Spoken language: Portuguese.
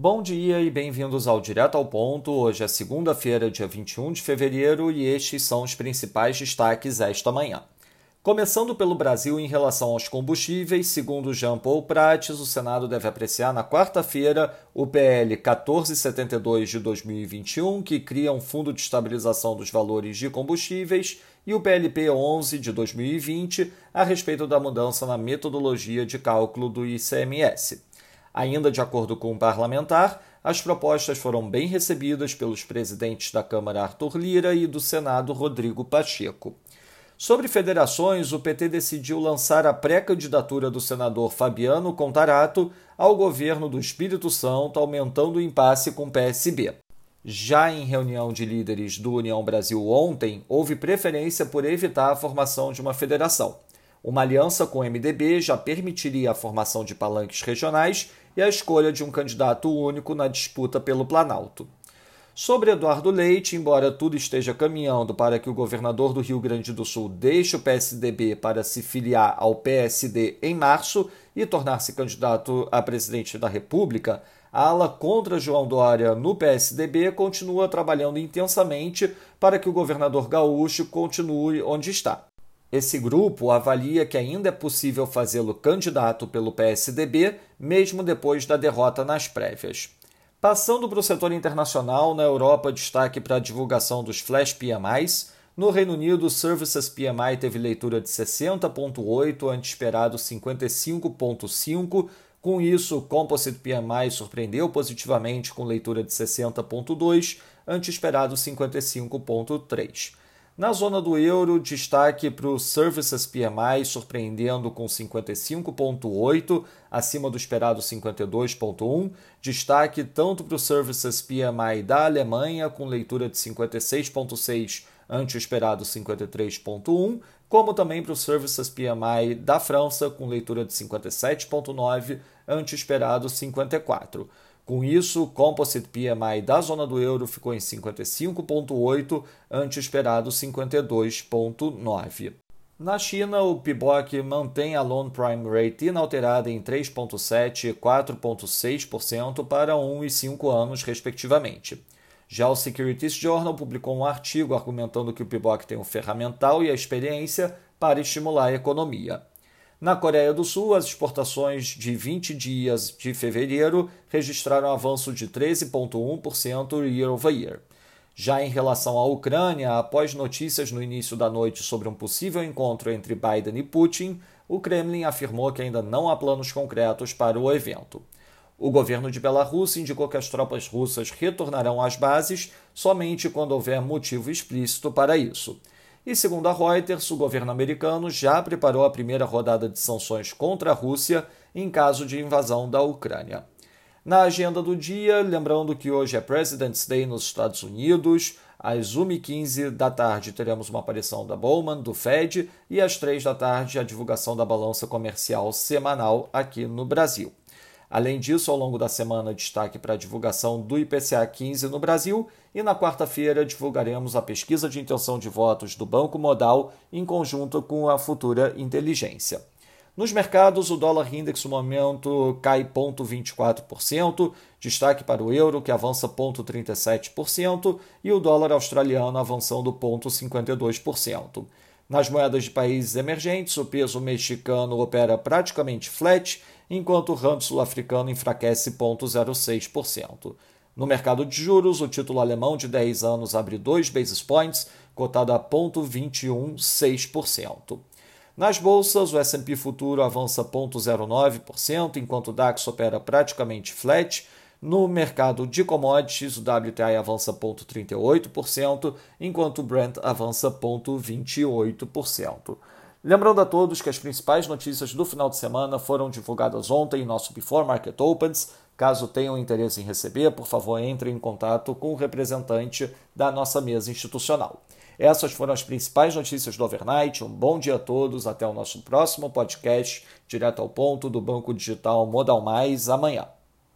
Bom dia e bem-vindos ao Direto ao Ponto. Hoje é segunda-feira, dia 21 de fevereiro, e estes são os principais destaques esta manhã. Começando pelo Brasil em relação aos combustíveis, segundo Jean Paul Prates, o Senado deve apreciar na quarta-feira o PL 1472 de 2021, que cria um fundo de estabilização dos valores de combustíveis, e o PLP 11 de 2020, a respeito da mudança na metodologia de cálculo do ICMS. Ainda de acordo com o parlamentar, as propostas foram bem recebidas pelos presidentes da Câmara Arthur Lira e do Senado Rodrigo Pacheco. Sobre federações, o PT decidiu lançar a pré-candidatura do senador Fabiano Contarato ao governo do Espírito Santo, aumentando o impasse com o PSB. Já em reunião de líderes do União Brasil ontem, houve preferência por evitar a formação de uma federação. Uma aliança com o MDB já permitiria a formação de palanques regionais e a escolha de um candidato único na disputa pelo Planalto. Sobre Eduardo Leite, embora tudo esteja caminhando para que o governador do Rio Grande do Sul deixe o PSDB para se filiar ao PSD em março e tornar-se candidato a presidente da República, a ala contra João Dória no PSDB continua trabalhando intensamente para que o governador gaúcho continue onde está. Esse grupo avalia que ainda é possível fazê-lo candidato pelo PSDB, mesmo depois da derrota nas prévias. Passando para o setor internacional, na Europa, destaque para a divulgação dos Flash PMIs. No Reino Unido, o Services PMI teve leitura de 60,8, ante esperado 55,5. Com isso, o Composite PMI surpreendeu positivamente com leitura de 60,2, ante esperado 55,3. Na zona do euro, destaque para o Services PMI, surpreendendo com 55,8, acima do esperado 52,1. Destaque tanto para o Services PMI da Alemanha, com leitura de 56,6 ante o esperado 53,1, como também para o Services PMI da França, com leitura de 57,9 ante o esperado 54. Com isso, o Composite PMI da zona do euro ficou em 55,8, ante esperado 52,9. Na China, o PIBOC mantém a Loan Prime Rate inalterada em 3,7% e 4,6% para 1 e 5 anos, respectivamente. Já o Securities Journal publicou um artigo argumentando que o PIBOC tem o ferramental e a experiência para estimular a economia. Na Coreia do Sul, as exportações de 20 dias de fevereiro registraram avanço de 13,1% year over year. Já em relação à Ucrânia, após notícias no início da noite sobre um possível encontro entre Biden e Putin, o Kremlin afirmou que ainda não há planos concretos para o evento. O governo de Belarus indicou que as tropas russas retornarão às bases somente quando houver motivo explícito para isso. E segundo a Reuters, o governo americano já preparou a primeira rodada de sanções contra a Rússia em caso de invasão da Ucrânia. Na agenda do dia, lembrando que hoje é President's Day nos Estados Unidos, às 1h15 da tarde teremos uma aparição da Bowman, do Fed, e às 3 da tarde a divulgação da balança comercial semanal aqui no Brasil. Além disso, ao longo da semana, destaque para a divulgação do IPCA 15 no Brasil e na quarta-feira divulgaremos a pesquisa de intenção de votos do Banco Modal em conjunto com a futura inteligência. Nos mercados, o dólar index no momento cai 0,24%, destaque para o euro, que avança 0,37%, e o dólar australiano avançando 0,52%. Nas moedas de países emergentes, o peso mexicano opera praticamente flat, enquanto o rand sul-africano enfraquece 0,06%. No mercado de juros, o título alemão de 10 anos abre 2 basis points, cotado a 0,216%. Nas bolsas, o S&P futuro avança 0,09%, enquanto o DAX opera praticamente flat, no mercado de commodities, o WTI avança 0,38%, enquanto o Brent avança 0,28%. Lembrando a todos que as principais notícias do final de semana foram divulgadas ontem em nosso Before Market Opens. Caso tenham interesse em receber, por favor, entre em contato com o representante da nossa mesa institucional. Essas foram as principais notícias do overnight. Um bom dia a todos. Até o nosso próximo podcast, direto ao ponto do Banco Digital Modal Mais, amanhã.